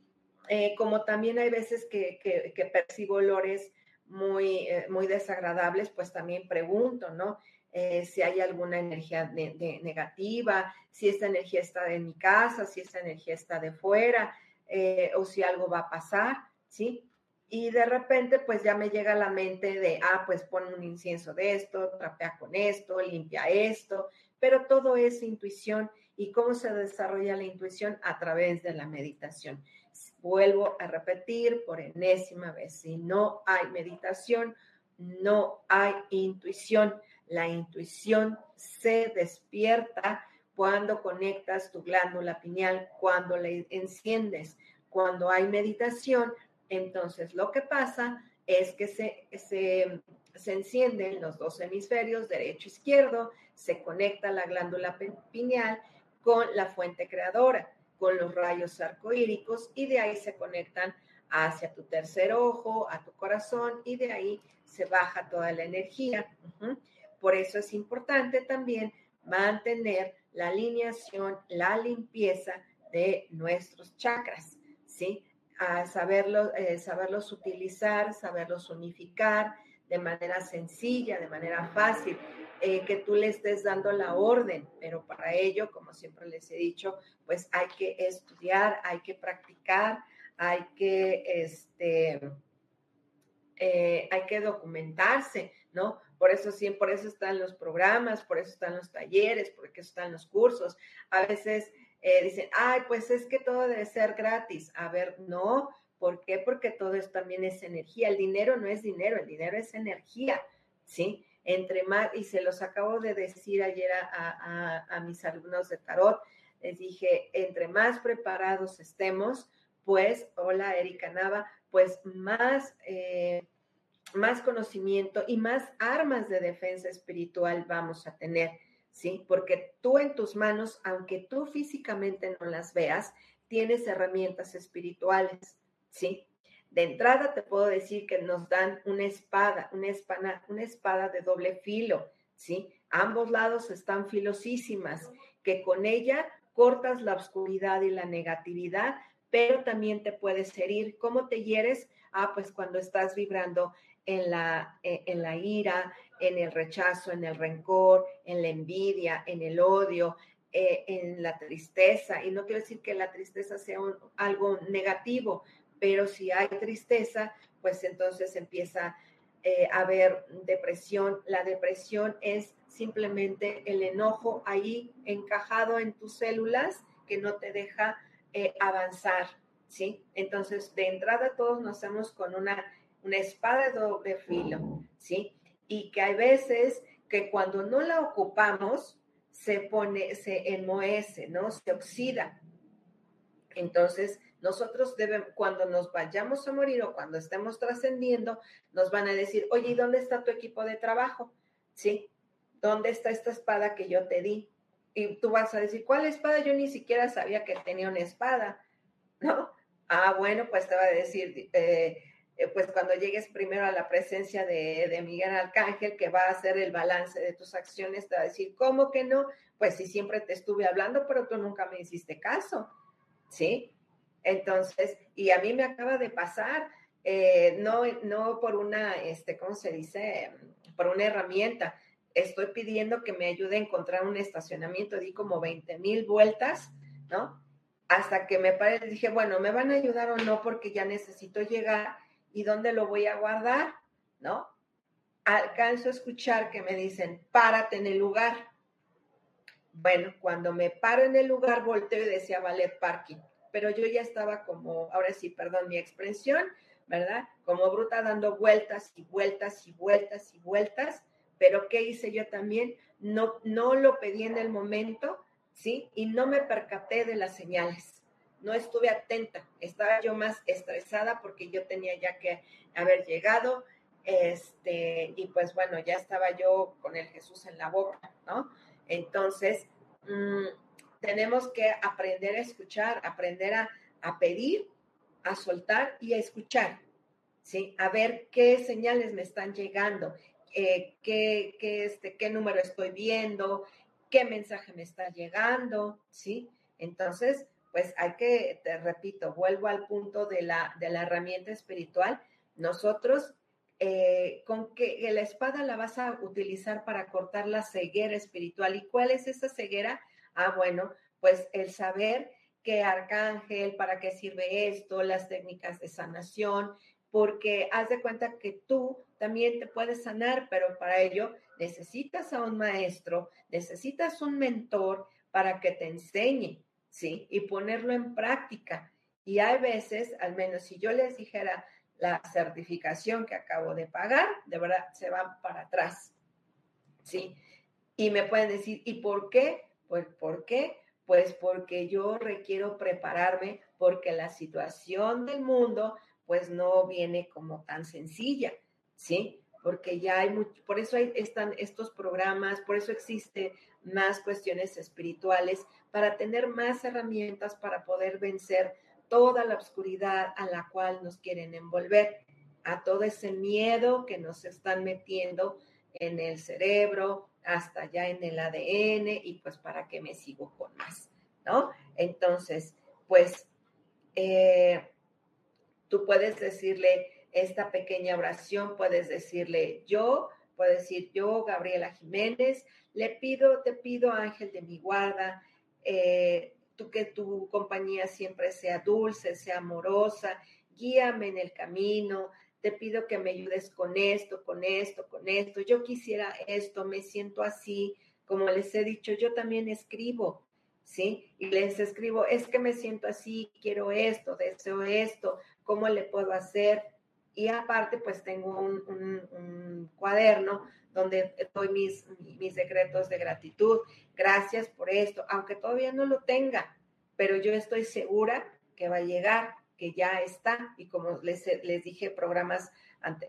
como también hay veces que, que, que percibo olores muy, muy desagradables, pues también pregunto, ¿no? Eh, si hay alguna energía negativa, si esta energía está en mi casa, si esta energía está de fuera, eh, o si algo va a pasar, ¿sí? Y de repente, pues ya me llega a la mente de, ah, pues pon un incienso de esto, trapea con esto, limpia esto, pero todo es intuición. ¿Y cómo se desarrolla la intuición? A través de la meditación. Vuelvo a repetir por enésima vez, si no hay meditación, no hay intuición. La intuición se despierta cuando conectas tu glándula pineal, cuando le enciendes, cuando hay meditación. Entonces lo que pasa es que se, se, se encienden los dos hemisferios, derecho e izquierdo, se conecta la glándula pineal con la fuente creadora, con los rayos arcoíricos y de ahí se conectan hacia tu tercer ojo, a tu corazón y de ahí se baja toda la energía. Por eso es importante también mantener la alineación, la limpieza de nuestros chakras, ¿sí? A saberlos, eh, saberlos utilizar, saberlos unificar de manera sencilla, de manera fácil, eh, que tú le estés dando la orden, pero para ello, como siempre les he dicho, pues hay que estudiar, hay que practicar, hay que, este, eh, hay que documentarse, ¿no? Por eso sí, por eso están los programas, por eso están los talleres, por eso están los cursos. A veces eh, dicen, ay, pues es que todo debe ser gratis. A ver, no. ¿Por qué? Porque todo esto también es energía. El dinero no es dinero, el dinero es energía, ¿sí? Entre más, y se los acabo de decir ayer a, mis alumnos de tarot, les dije, entre más preparados estemos, pues, hola Erika Nava, pues más... Eh, más conocimiento y más armas de defensa espiritual vamos a tener, ¿sí? Porque tú en tus manos, aunque tú físicamente no las veas, tienes herramientas espirituales, ¿sí? De entrada te puedo decir que nos dan una espada, una espada, una espada de doble filo, ¿sí? Ambos lados están filosísimas, que con ella cortas la oscuridad y la negatividad, pero también te puedes herir. ¿Cómo te hieres? Ah, pues cuando estás vibrando en la, e, en la ira, en el rechazo, en el rencor, en la envidia, en el odio, eh, en la tristeza. Y no quiero decir que la tristeza sea algo negativo, pero si hay tristeza, pues entonces empieza eh, a haber depresión. La depresión es simplemente el enojo ahí encajado en tus células que no te deja eh, avanzar, ¿sí? Entonces, de entrada todos nos hacemos con una una espada de doble filo, ¿sí? Y que hay veces que cuando no la ocupamos, se pone, se enmohece, ¿no? Se oxida. Entonces, nosotros debemos, cuando nos vayamos a morir o cuando estemos trascendiendo, nos van a decir, oye, ¿y dónde está tu equipo de trabajo? ¿Sí? ¿Dónde está esta espada que yo te di? Y tú vas a decir, ¿cuál espada? Yo ni siquiera sabía que tenía una espada, ¿no? Ah, bueno, pues te va a decir, eh, eh, pues cuando llegues primero a la presencia de, de, Miguel Arcángel, que va a hacer el balance de tus acciones, te va a decir, ¿cómo que no? Pues si siempre te estuve hablando, pero tú nunca me hiciste caso, ¿sí? Entonces, y a mí me acaba de pasar, eh, no, no por una, este, ¿cómo se dice? Por una herramienta. Estoy pidiendo que me ayude a encontrar un estacionamiento, di como 20 mil vueltas, ¿no? Hasta que me paré, dije, bueno, ¿me van a ayudar o no? Porque ya necesito llegar y dónde lo voy a guardar, ¿no? Alcanzo a escuchar que me dicen, párate en el lugar. Bueno, cuando me paro en el lugar, volteo y decía ballet parking, pero yo ya estaba como, ahora sí, perdón mi expresión, ¿verdad? Como bruta dando vueltas y vueltas y vueltas y vueltas, pero ¿qué hice yo también? No, no lo pedí en el momento, ¿sí? Y no me percaté de las señales. No estuve atenta, estaba yo más estresada porque yo tenía ya que haber llegado, este, y pues bueno, ya estaba yo con el Jesús en la boca, ¿no? Entonces, mmm, tenemos que aprender a escuchar, aprender a, a pedir a soltar y a escuchar, ¿sí? A ver qué señales me están llegando, eh, qué, qué, este, qué número estoy viendo, qué mensaje me está llegando, ¿sí? Entonces, pues hay que, te repito, vuelvo al punto de la, de la herramienta espiritual. Nosotros, eh, con que la espada la vas a utilizar para cortar la ceguera espiritual. ¿Y cuál es esa ceguera? Ah, bueno, pues el saber que arcángel, para qué sirve esto, las técnicas de sanación, porque haz de cuenta que tú también te puedes sanar, pero para ello necesitas a un maestro, necesitas un mentor para que te enseñe, ¿sí? Y ponerlo en práctica. Y hay veces, al menos si yo les dijera la certificación que acabo de pagar, de verdad se va para atrás, ¿sí? Y me pueden decir, ¿y por qué? Pues, ¿por qué? Pues porque yo requiero prepararme porque la situación del mundo pues no viene como tan sencilla, ¿sí? Porque ya hay mucho, por eso hay, están estos programas, por eso existe más cuestiones espirituales, para tener más herramientas para poder vencer toda la oscuridad a la cual nos quieren envolver, a todo ese miedo que nos están metiendo en el cerebro, hasta ya en el ADN y pues para qué me sigo con más, ¿no? Entonces, pues eh, tú puedes decirle esta pequeña oración, puedes decirle yo, puedes decir yo, Gabriela Jiménez, le pido, te pido, ángel de mi guarda, eh, tú que tu compañía siempre sea dulce, sea amorosa, guíame en el camino, te pido que me ayudes con esto, con esto, con esto. Yo quisiera esto, me siento así. Como les he dicho, yo también escribo, ¿sí? Y les escribo, es que me siento así, quiero esto, deseo esto, ¿cómo le puedo hacer? Y aparte, pues tengo un, cuaderno donde doy mis, mis decretos de gratitud. Gracias por esto, aunque todavía no lo tenga, pero yo estoy segura que va a llegar que ya está, y como les, les dije programas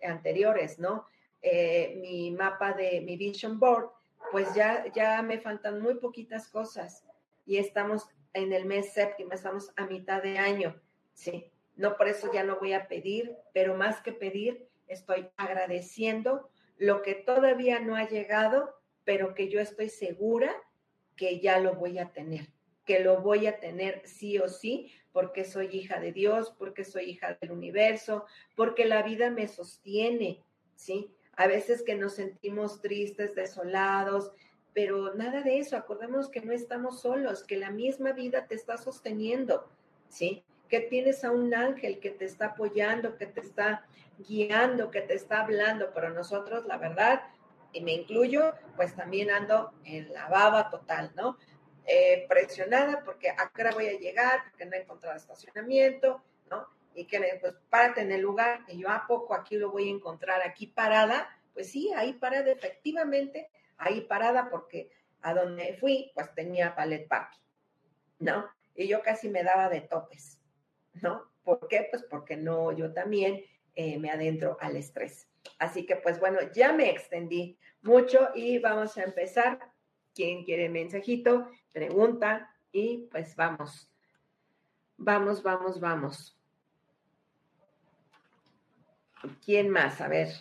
anteriores, ¿no? Eh, mi mapa de mi Vision Board, pues ya, ya me faltan muy poquitas cosas y estamos en el mes séptimo, estamos a mitad de año, ¿sí? No por eso ya no voy a pedir, pero más que pedir, estoy agradeciendo lo que todavía no ha llegado, pero que yo estoy segura que ya lo voy a tener, que lo voy a tener sí o sí, porque soy hija de Dios, porque soy hija del universo, porque la vida me sostiene, ¿sí? A veces que nos sentimos tristes, desolados, pero nada de eso, acordemos que no estamos solos, que la misma vida te está sosteniendo, ¿sí? Que tienes a un ángel que te está apoyando, que te está guiando, que te está hablando, pero nosotros, la verdad, y me incluyo, pues también ando en la baba total, ¿no? Eh, presionada porque a qué hora voy a llegar, porque no he encontrado estacionamiento, ¿no? Y que pues párate en el lugar, y yo a poco aquí lo voy a encontrar aquí parada, pues sí, ahí parada, efectivamente, ahí parada porque a donde fui, pues tenía ballet parking, ¿no? Y yo casi me daba de topes, ¿no? ¿Por qué? Pues porque no, yo también eh, me adentro al estrés. Así que pues bueno, ya me extendí mucho y vamos a empezar ¿Quién quiere mensajito? Pregunta y pues vamos. Vamos, vamos, vamos. ¿Quién más? A ver.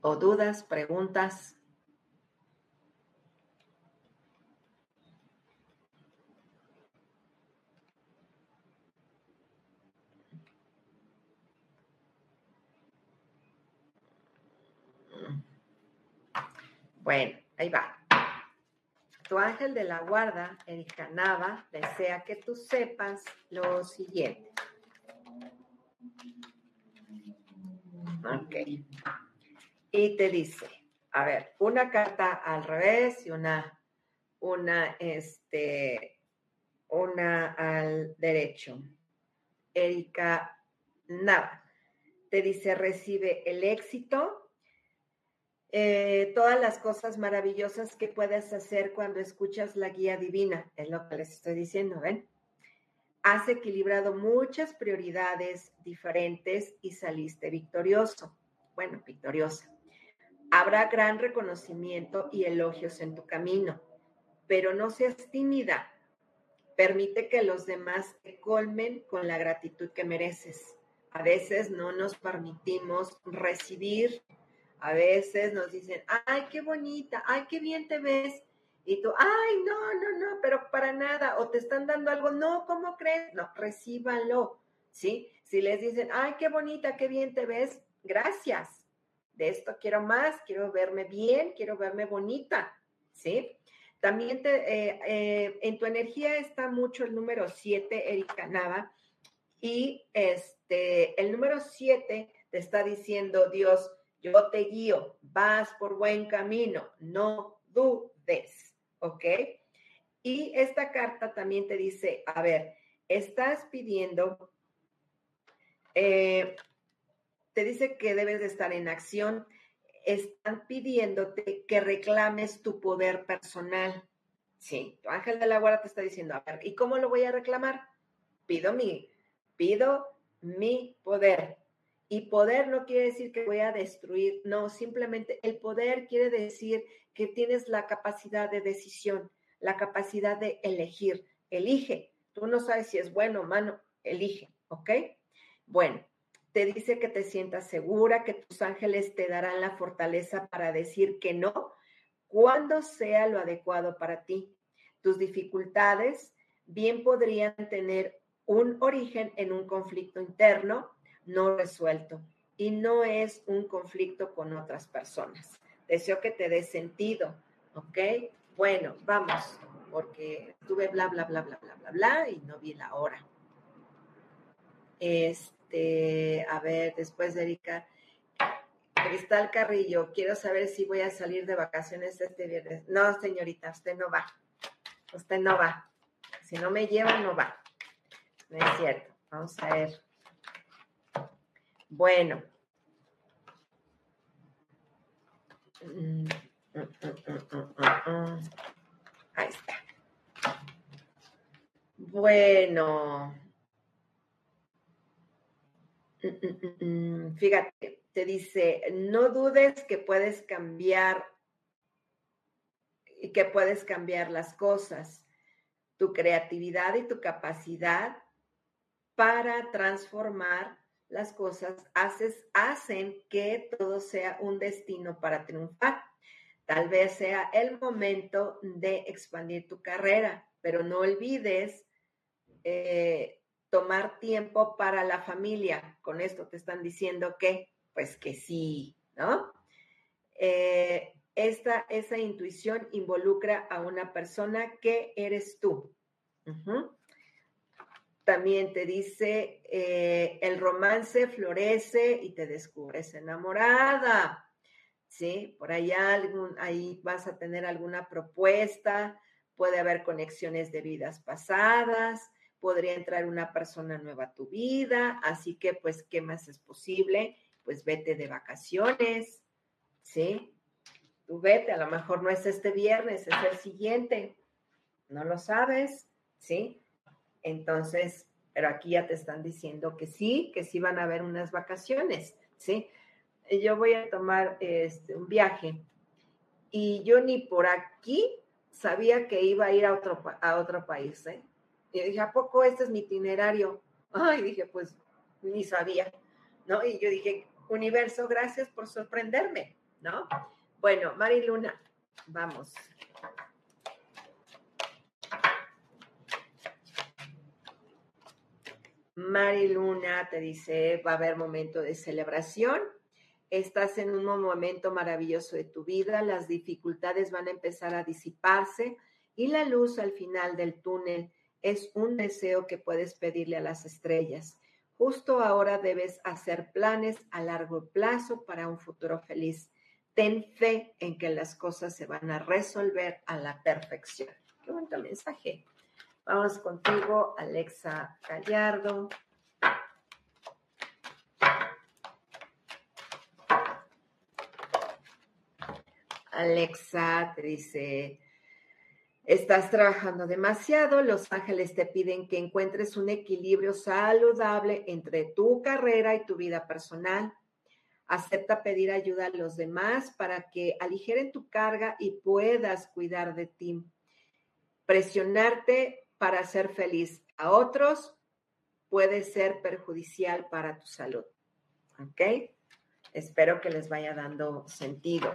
¿O dudas, preguntas? Bueno, ahí va. Tu ángel de la guarda, el Nava, desea que tú sepas lo siguiente. Ok. Y te dice, a ver, una carta al revés y una, una, este, una al derecho. Erika Nava te dice, recibe el éxito eh, todas las cosas maravillosas que puedes hacer cuando escuchas la guía divina, es lo que les estoy diciendo, ¿ven? Has equilibrado muchas prioridades diferentes y saliste victorioso. Bueno, victoriosa. Habrá gran reconocimiento y elogios en tu camino, pero no seas tímida. Permite que los demás te colmen con la gratitud que mereces. A veces no nos permitimos recibir a veces nos dicen, ay, qué bonita, ay, qué bien te ves. Y tú, ay, no, no, no, pero para nada. O te están dando algo, no, ¿cómo crees? No, recíbanlo, ¿sí? Si les dicen, ay, qué bonita, qué bien te ves, gracias. De esto quiero más, quiero verme bien, quiero verme bonita, ¿sí? También te, eh, eh, en tu energía está mucho el número 7, Erika Nava, y este, el número 7 te está diciendo, Dios, yo te guío, vas por buen camino, no dudes, ¿ok? Y esta carta también te dice, a ver, estás pidiendo, eh, te dice que debes de estar en acción, están pidiéndote que reclames tu poder personal. Sí, tu ángel de la guarda te está diciendo, a ver, ¿y cómo lo voy a reclamar? Pido mi, pido mi poder. Y poder no quiere decir que voy a destruir, no, simplemente el poder quiere decir que tienes la capacidad de decisión, la capacidad de elegir. Elige. Tú no sabes si es bueno o malo, elige, ¿ok? Bueno, te dice que te sientas segura, que tus ángeles te darán la fortaleza para decir que no cuando sea lo adecuado para ti. Tus dificultades bien podrían tener un origen en un conflicto interno no resuelto y no es un conflicto con otras personas. Deseo que te dé sentido, ¿ok? Bueno, vamos, porque tuve bla, bla, bla, bla, bla, bla, bla y no vi la hora. Este, a ver, después de Erika. Cristal Carrillo, quiero saber si voy a salir de vacaciones este viernes. No, señorita, usted no va. Usted no va. Si no me lleva, no va. No es cierto. Vamos a ver. Bueno. Ahí está. Bueno. Fíjate, te dice, no dudes que puedes cambiar y que puedes cambiar las cosas, tu creatividad y tu capacidad para transformar las cosas haces, hacen que todo sea un destino para triunfar. Tal vez sea el momento de expandir tu carrera, pero no olvides eh, tomar tiempo para la familia. Con esto te están diciendo que, pues que sí, ¿no? Eh, esta, esa intuición involucra a una persona que eres tú también te dice, eh, el romance florece y te descubres enamorada. ¿Sí? Por allá algún, ahí vas a tener alguna propuesta, puede haber conexiones de vidas pasadas, podría entrar una persona nueva a tu vida, así que pues, ¿qué más es posible? Pues vete de vacaciones, ¿sí? Tú vete, a lo mejor no es este viernes, es el siguiente, no lo sabes, ¿sí? Entonces, pero aquí ya te están diciendo que sí, que sí van a haber unas vacaciones, ¿sí? Yo voy a tomar este, un viaje y yo ni por aquí sabía que iba a ir a otro, a otro país. ¿eh? Y dije, ¿a poco este es mi itinerario? Ay, dije, pues ni sabía, ¿no? Y yo dije, universo, gracias por sorprenderme, ¿no? Bueno, Mari Luna, vamos. Mari Luna te dice, va a haber momento de celebración Estás en un momento maravilloso de tu vida, las dificultades van a empezar a disiparse y la luz al final del túnel es un deseo que puedes pedirle a las estrellas. Justo ahora debes hacer planes a largo plazo para un futuro feliz. Ten fe en que las cosas se van a resolver a la perfección. Qué bonito mensaje. Vamos contigo, Alexa Gallardo. Alexa te dice, estás trabajando demasiado, los ángeles te piden que encuentres un equilibrio saludable entre tu carrera y tu vida personal. Acepta pedir ayuda a los demás para que aligeren tu carga y puedas cuidar de ti. Presionarte para ser feliz a otros puede ser perjudicial para tu salud. ¿Ok? Espero que les vaya dando sentido.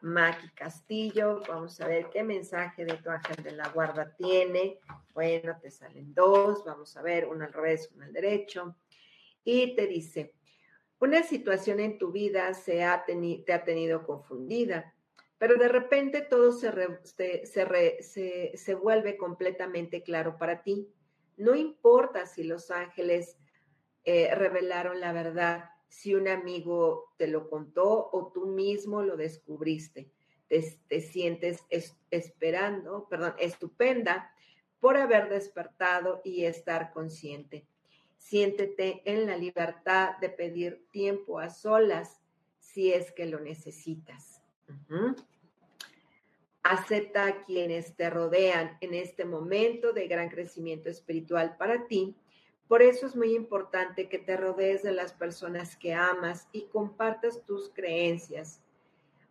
Maki Castillo. Vamos a ver qué mensaje de tu ángel de la guarda tiene. Bueno, te salen dos. Vamos a ver, uno al revés, uno al derecho. Y te dice, una situación en tu vida se ha te ha tenido confundida, pero de repente todo se, se, se, vuelve completamente claro para ti. No importa si los ángeles eh, revelaron la verdad, si un amigo te lo contó o tú mismo lo descubriste. Te, sientes esperando, perdón, estupenda por haber despertado y estar consciente. Siéntete en la libertad de pedir tiempo a solas si es que lo necesitas. Acepta a quienes te rodean en este momento de gran crecimiento espiritual para ti por eso es muy importante que te rodees de las personas que amas y compartas tus creencias.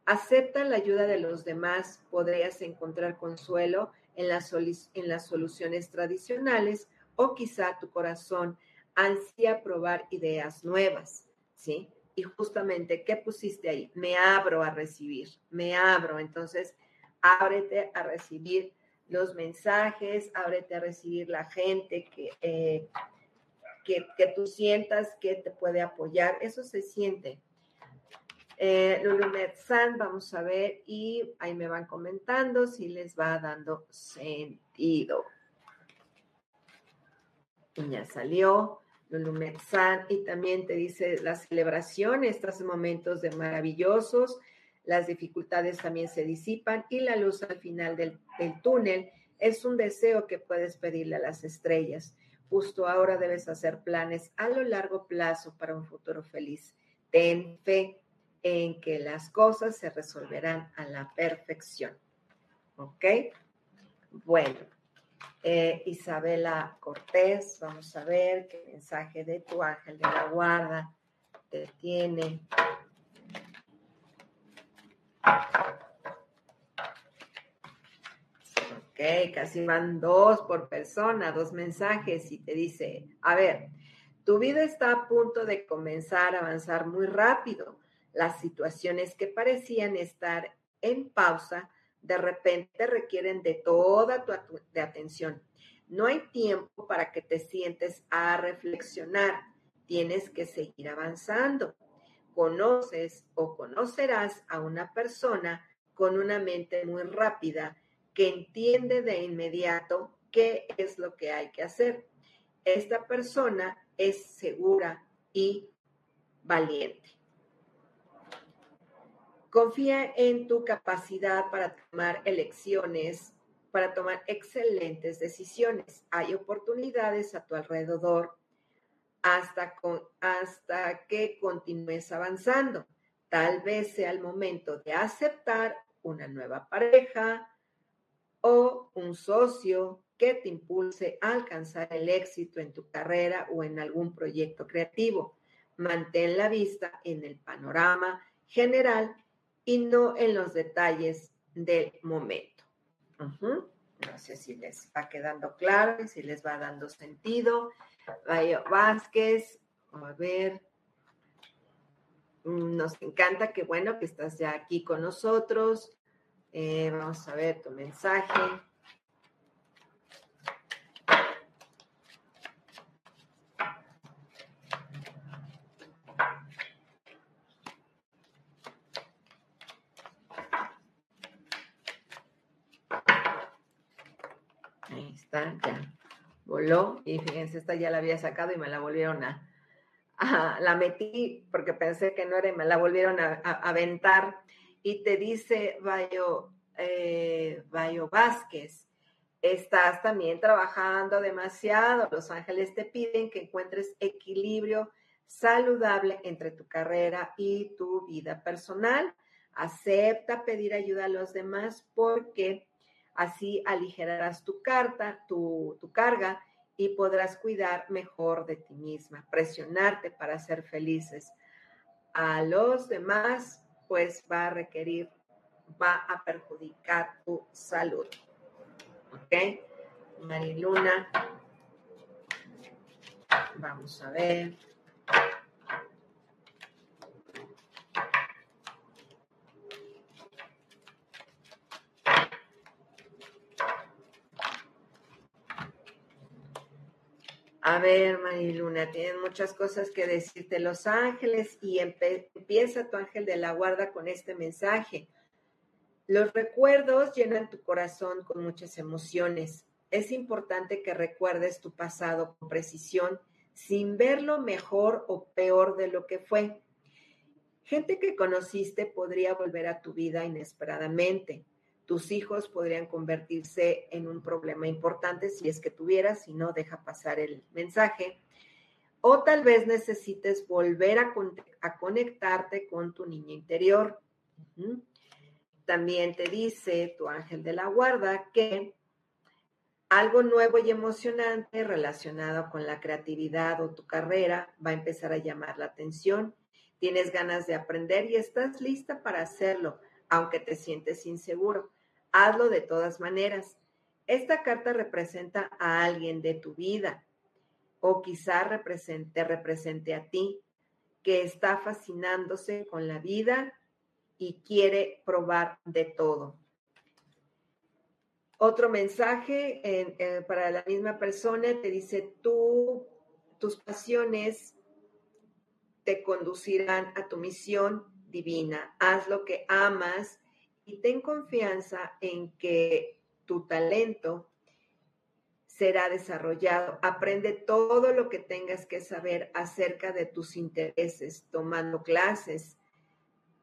Acepta la ayuda de los demás, podrías encontrar consuelo en las, en las soluciones tradicionales o quizá tu corazón ansía probar ideas nuevas, ¿sí? Y justamente, ¿qué pusiste ahí? Me abro a recibir, me abro. Entonces, ábrete a recibir los mensajes, ábrete a recibir la gente que, eh, que, tú sientas que te puede apoyar. Eso se siente. Eh, San, vamos a ver, y ahí me van comentando si les va dando sentido. Ya salió Lulumet San, y también te dice la celebración, estos momentos de maravillosos, las dificultades también se disipan y la luz al final del, del túnel es un deseo que puedes pedirle a las estrellas. Justo ahora debes hacer planes a lo largo plazo para un futuro feliz. Ten fe en que las cosas se resolverán a la perfección. ¿Ok? Bueno, eh, Isabela Cortés, vamos a ver qué mensaje de tu ángel de la guarda te tiene. Ok, casi van dos por persona, dos mensajes y te dice, a ver, tu vida está a punto de comenzar a avanzar muy rápido. Las situaciones que parecían estar en pausa, de repente requieren de toda tu de atención. No hay tiempo para que te sientes a reflexionar. Tienes que seguir avanzando. Conoces o conocerás a una persona con una mente muy rápida que entiende de inmediato qué es lo que hay que hacer. Esta persona es segura y valiente. Confía en tu capacidad para tomar elecciones, para tomar excelentes decisiones. Hay oportunidades a tu alrededor hasta, hasta que continúes avanzando. Tal vez sea el momento de aceptar una nueva pareja, o un socio que te impulse a alcanzar el éxito en tu carrera o en algún proyecto creativo. Mantén la vista en el panorama general y no en los detalles del momento. No sé si les va quedando claro, si les va dando sentido. Bayo Vázquez, a ver. Mm, nos encanta que bueno que estás ya aquí con nosotros. Eh, vamos a ver tu mensaje. Ahí está, ya voló y fíjense, esta ya la había sacado y me la volvieron a, la metí porque pensé que no era y me la volvieron a, aventar. Y te dice Bayo, eh, Bayo Vázquez, estás también trabajando demasiado. Los ángeles te piden que encuentres equilibrio saludable entre tu carrera y tu vida personal. Acepta pedir ayuda a los demás porque así aligerarás tu carta, tu, tu carga y podrás cuidar mejor de ti misma, presionarte para ser felices. A los demás, pues va a requerir, va a perjudicar tu salud. ¿Ok? Mariluna, vamos a ver. A ver, Mariluna, tienen muchas cosas que decirte los ángeles y empieza tu ángel de la guarda con este mensaje. Los recuerdos llenan tu corazón con muchas emociones. Es importante que recuerdes tu pasado con precisión, sin verlo mejor o peor de lo que fue. Gente que conociste podría volver a tu vida inesperadamente tus hijos podrían convertirse en un problema importante si es que tuvieras, si no, deja pasar el mensaje. O tal vez necesites volver a, conectarte con tu niña interior. También te dice tu ángel de la guarda que algo nuevo y emocionante relacionado con la creatividad o tu carrera va a empezar a llamar la atención. Tienes ganas de aprender y estás lista para hacerlo, aunque te sientes inseguro hazlo de todas maneras. Esta carta representa a alguien de tu vida o quizá represente, represente a ti que está fascinándose con la vida y quiere probar de todo. Otro mensaje eh, para la misma persona te dice, tú, tus pasiones te conducirán a tu misión divina. Haz lo que amas y ten confianza en que tu talento será desarrollado. Aprende todo lo que tengas que saber acerca de tus intereses, tomando clases,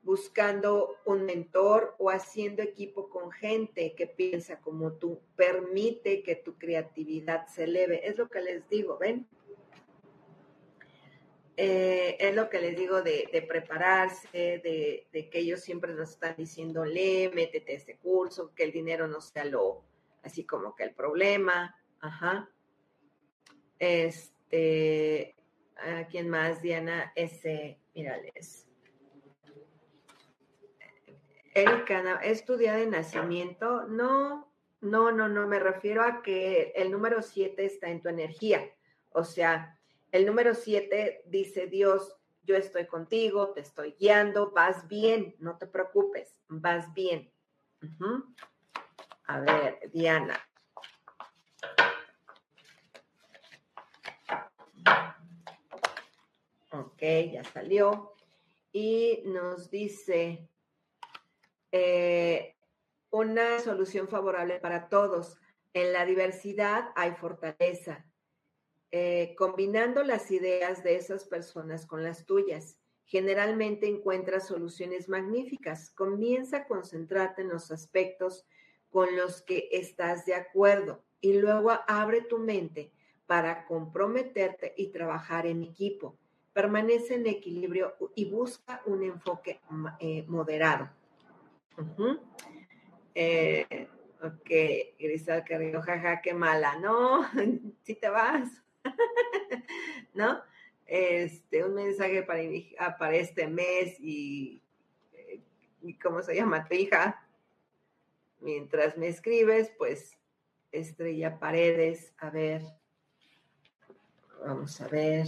buscando un mentor o haciendo equipo con gente que piensa como tú. Permite que tu creatividad se eleve. Es lo que les digo, ¿ven? Eh, es lo que les digo de, prepararse, de, que ellos siempre nos están diciendo, lee, métete a este curso, que el dinero no sea lo, así como que el problema. Ajá. Este, ¿a quién más, Diana? Ese, mírales. Erika, ¿es tu día de nacimiento? No, no, no, no, me refiero a que el número 7 está en tu energía. O sea, el número siete dice Dios, yo estoy contigo, te estoy guiando, vas bien, no te preocupes, vas bien. A ver, Diana. Ok, ya salió. Y nos dice eh, una solución favorable para todos. En la diversidad hay fortaleza. Eh, combinando las ideas de esas personas con las tuyas. Generalmente encuentras soluciones magníficas. Comienza a concentrarte en los aspectos con los que estás de acuerdo y luego abre tu mente para comprometerte y trabajar en equipo. Permanece en equilibrio y busca un enfoque eh, moderado. Eh, ok, Grisal Carrillo, jaja, qué mala, ¿no? Si te vas. ¿no? Este, un mensaje para, ah, para este mes y, y, ¿cómo se llama tu hija? mientras me escribes, pues Estrella Paredes, a ver, vamos a ver.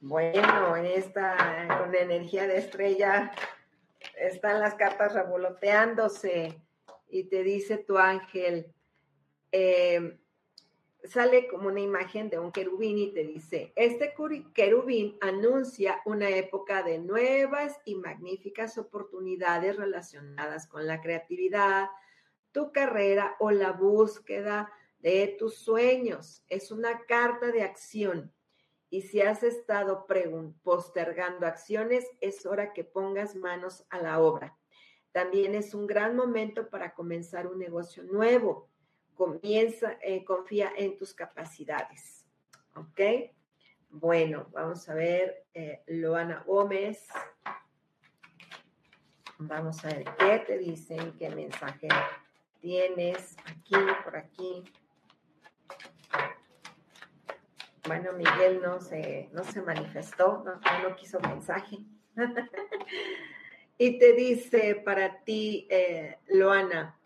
Bueno, en esta, con la energía de estrella, están las cartas revoloteándose y te dice tu ángel, eh, sale como una imagen de un querubín y te dice, este querubín anuncia una época de nuevas y magníficas oportunidades relacionadas con la creatividad, tu carrera o la búsqueda de tus sueños. Es una carta de acción. Y si has estado postergando acciones, es hora que pongas manos a la obra. También es un gran momento para comenzar un negocio nuevo comienza, eh, confía en tus capacidades. ¿Ok? Bueno, vamos a ver, eh, Loana Gómez. Vamos a ver qué te dicen, qué mensaje tienes aquí, por aquí. Bueno, Miguel no se, no se manifestó, no, quiso mensaje. y te dice para ti, eh, Loana,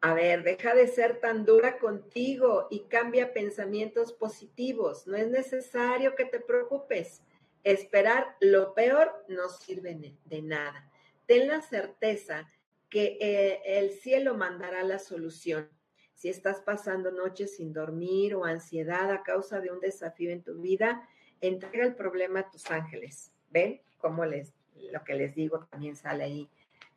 a ver, deja de ser tan dura contigo y cambia pensamientos positivos. No es necesario que te preocupes. Esperar lo peor no sirve de nada. Ten la certeza que eh, el cielo mandará la solución. Si estás pasando noches sin dormir o ansiedad a causa de un desafío en tu vida, entrega el problema a tus ángeles. ¿Ven? Como les, lo que les digo también sale ahí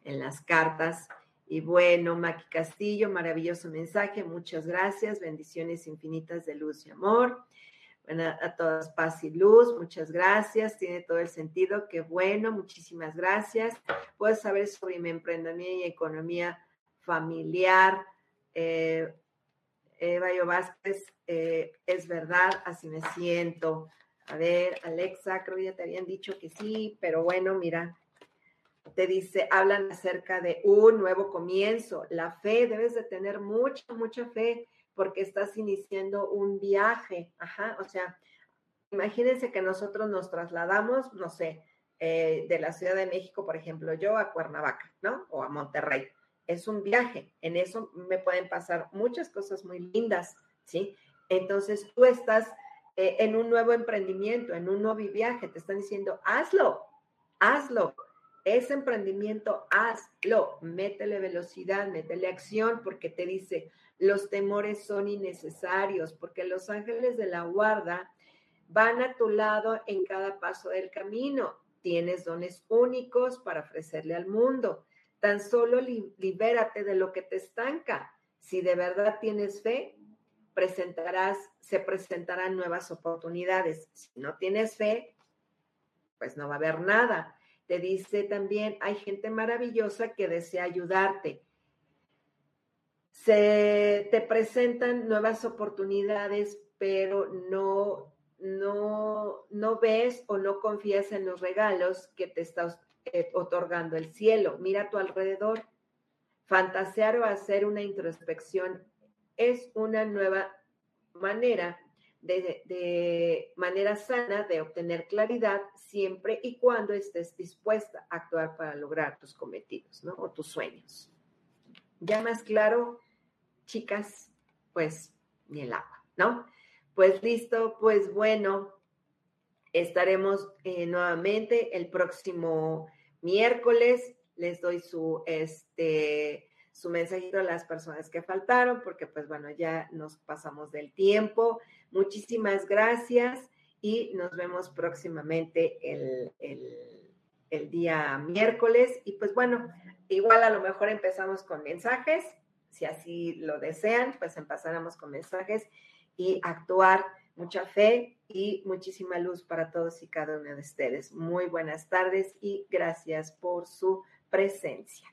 en las cartas y bueno, Maki Castillo, maravilloso mensaje, muchas gracias, bendiciones infinitas de luz y amor. Bueno, a todas paz y luz, muchas gracias, tiene todo el sentido, qué bueno, muchísimas gracias. Puedes saber sobre mi emprendimiento y economía familiar. Eh, Eva Vázquez, eh, es verdad, así me siento. A ver, Alexa, creo que ya te habían dicho que sí, pero bueno, mira, te dice, hablan acerca de un nuevo comienzo. La fe, debes de tener mucha, mucha fe porque estás iniciando un viaje. Ajá, o sea, imagínense que nosotros nos trasladamos, no sé, eh, de la Ciudad de México, por ejemplo, yo a Cuernavaca, ¿no? O a Monterrey. Es un viaje. En eso me pueden pasar muchas cosas muy lindas, ¿sí? Entonces tú estás eh, en un nuevo emprendimiento, en un nuevo viaje. Te están diciendo, hazlo, hazlo ese emprendimiento, hazlo, métele velocidad, métele acción, porque te dice, los temores son innecesarios, porque los ángeles de la guarda van a tu lado en cada paso del camino. Tienes dones únicos para ofrecerle al mundo. Tan solo libérate de lo que te estanca. Si de verdad tienes fe, presentarás, se presentarán nuevas oportunidades. Si no tienes fe, pues no va a haber nada. Te dice también, hay gente maravillosa que desea ayudarte. Se te presentan nuevas oportunidades, pero no, no, no ves o no confías en los regalos que te está eh, otorgando el cielo. Mira a tu alrededor. Fantasear o hacer una introspección es una nueva manera de, manera sana de obtener claridad siempre y cuando estés dispuesta a actuar para lograr tus cometidos, ¿no? O tus sueños. Ya más claro, chicas, pues ni el agua, ¿no? Pues listo, pues bueno, estaremos eh, nuevamente el próximo miércoles. Les doy su, este, su mensajito a las personas que faltaron, porque pues bueno, ya nos pasamos del tiempo. Muchísimas gracias y nos vemos próximamente el, el, día miércoles. Y pues bueno, igual a lo mejor empezamos con mensajes, si así lo desean, pues empezaremos con mensajes y actuar mucha fe y muchísima luz para todos y cada uno de ustedes. Muy buenas tardes y gracias por su presencia.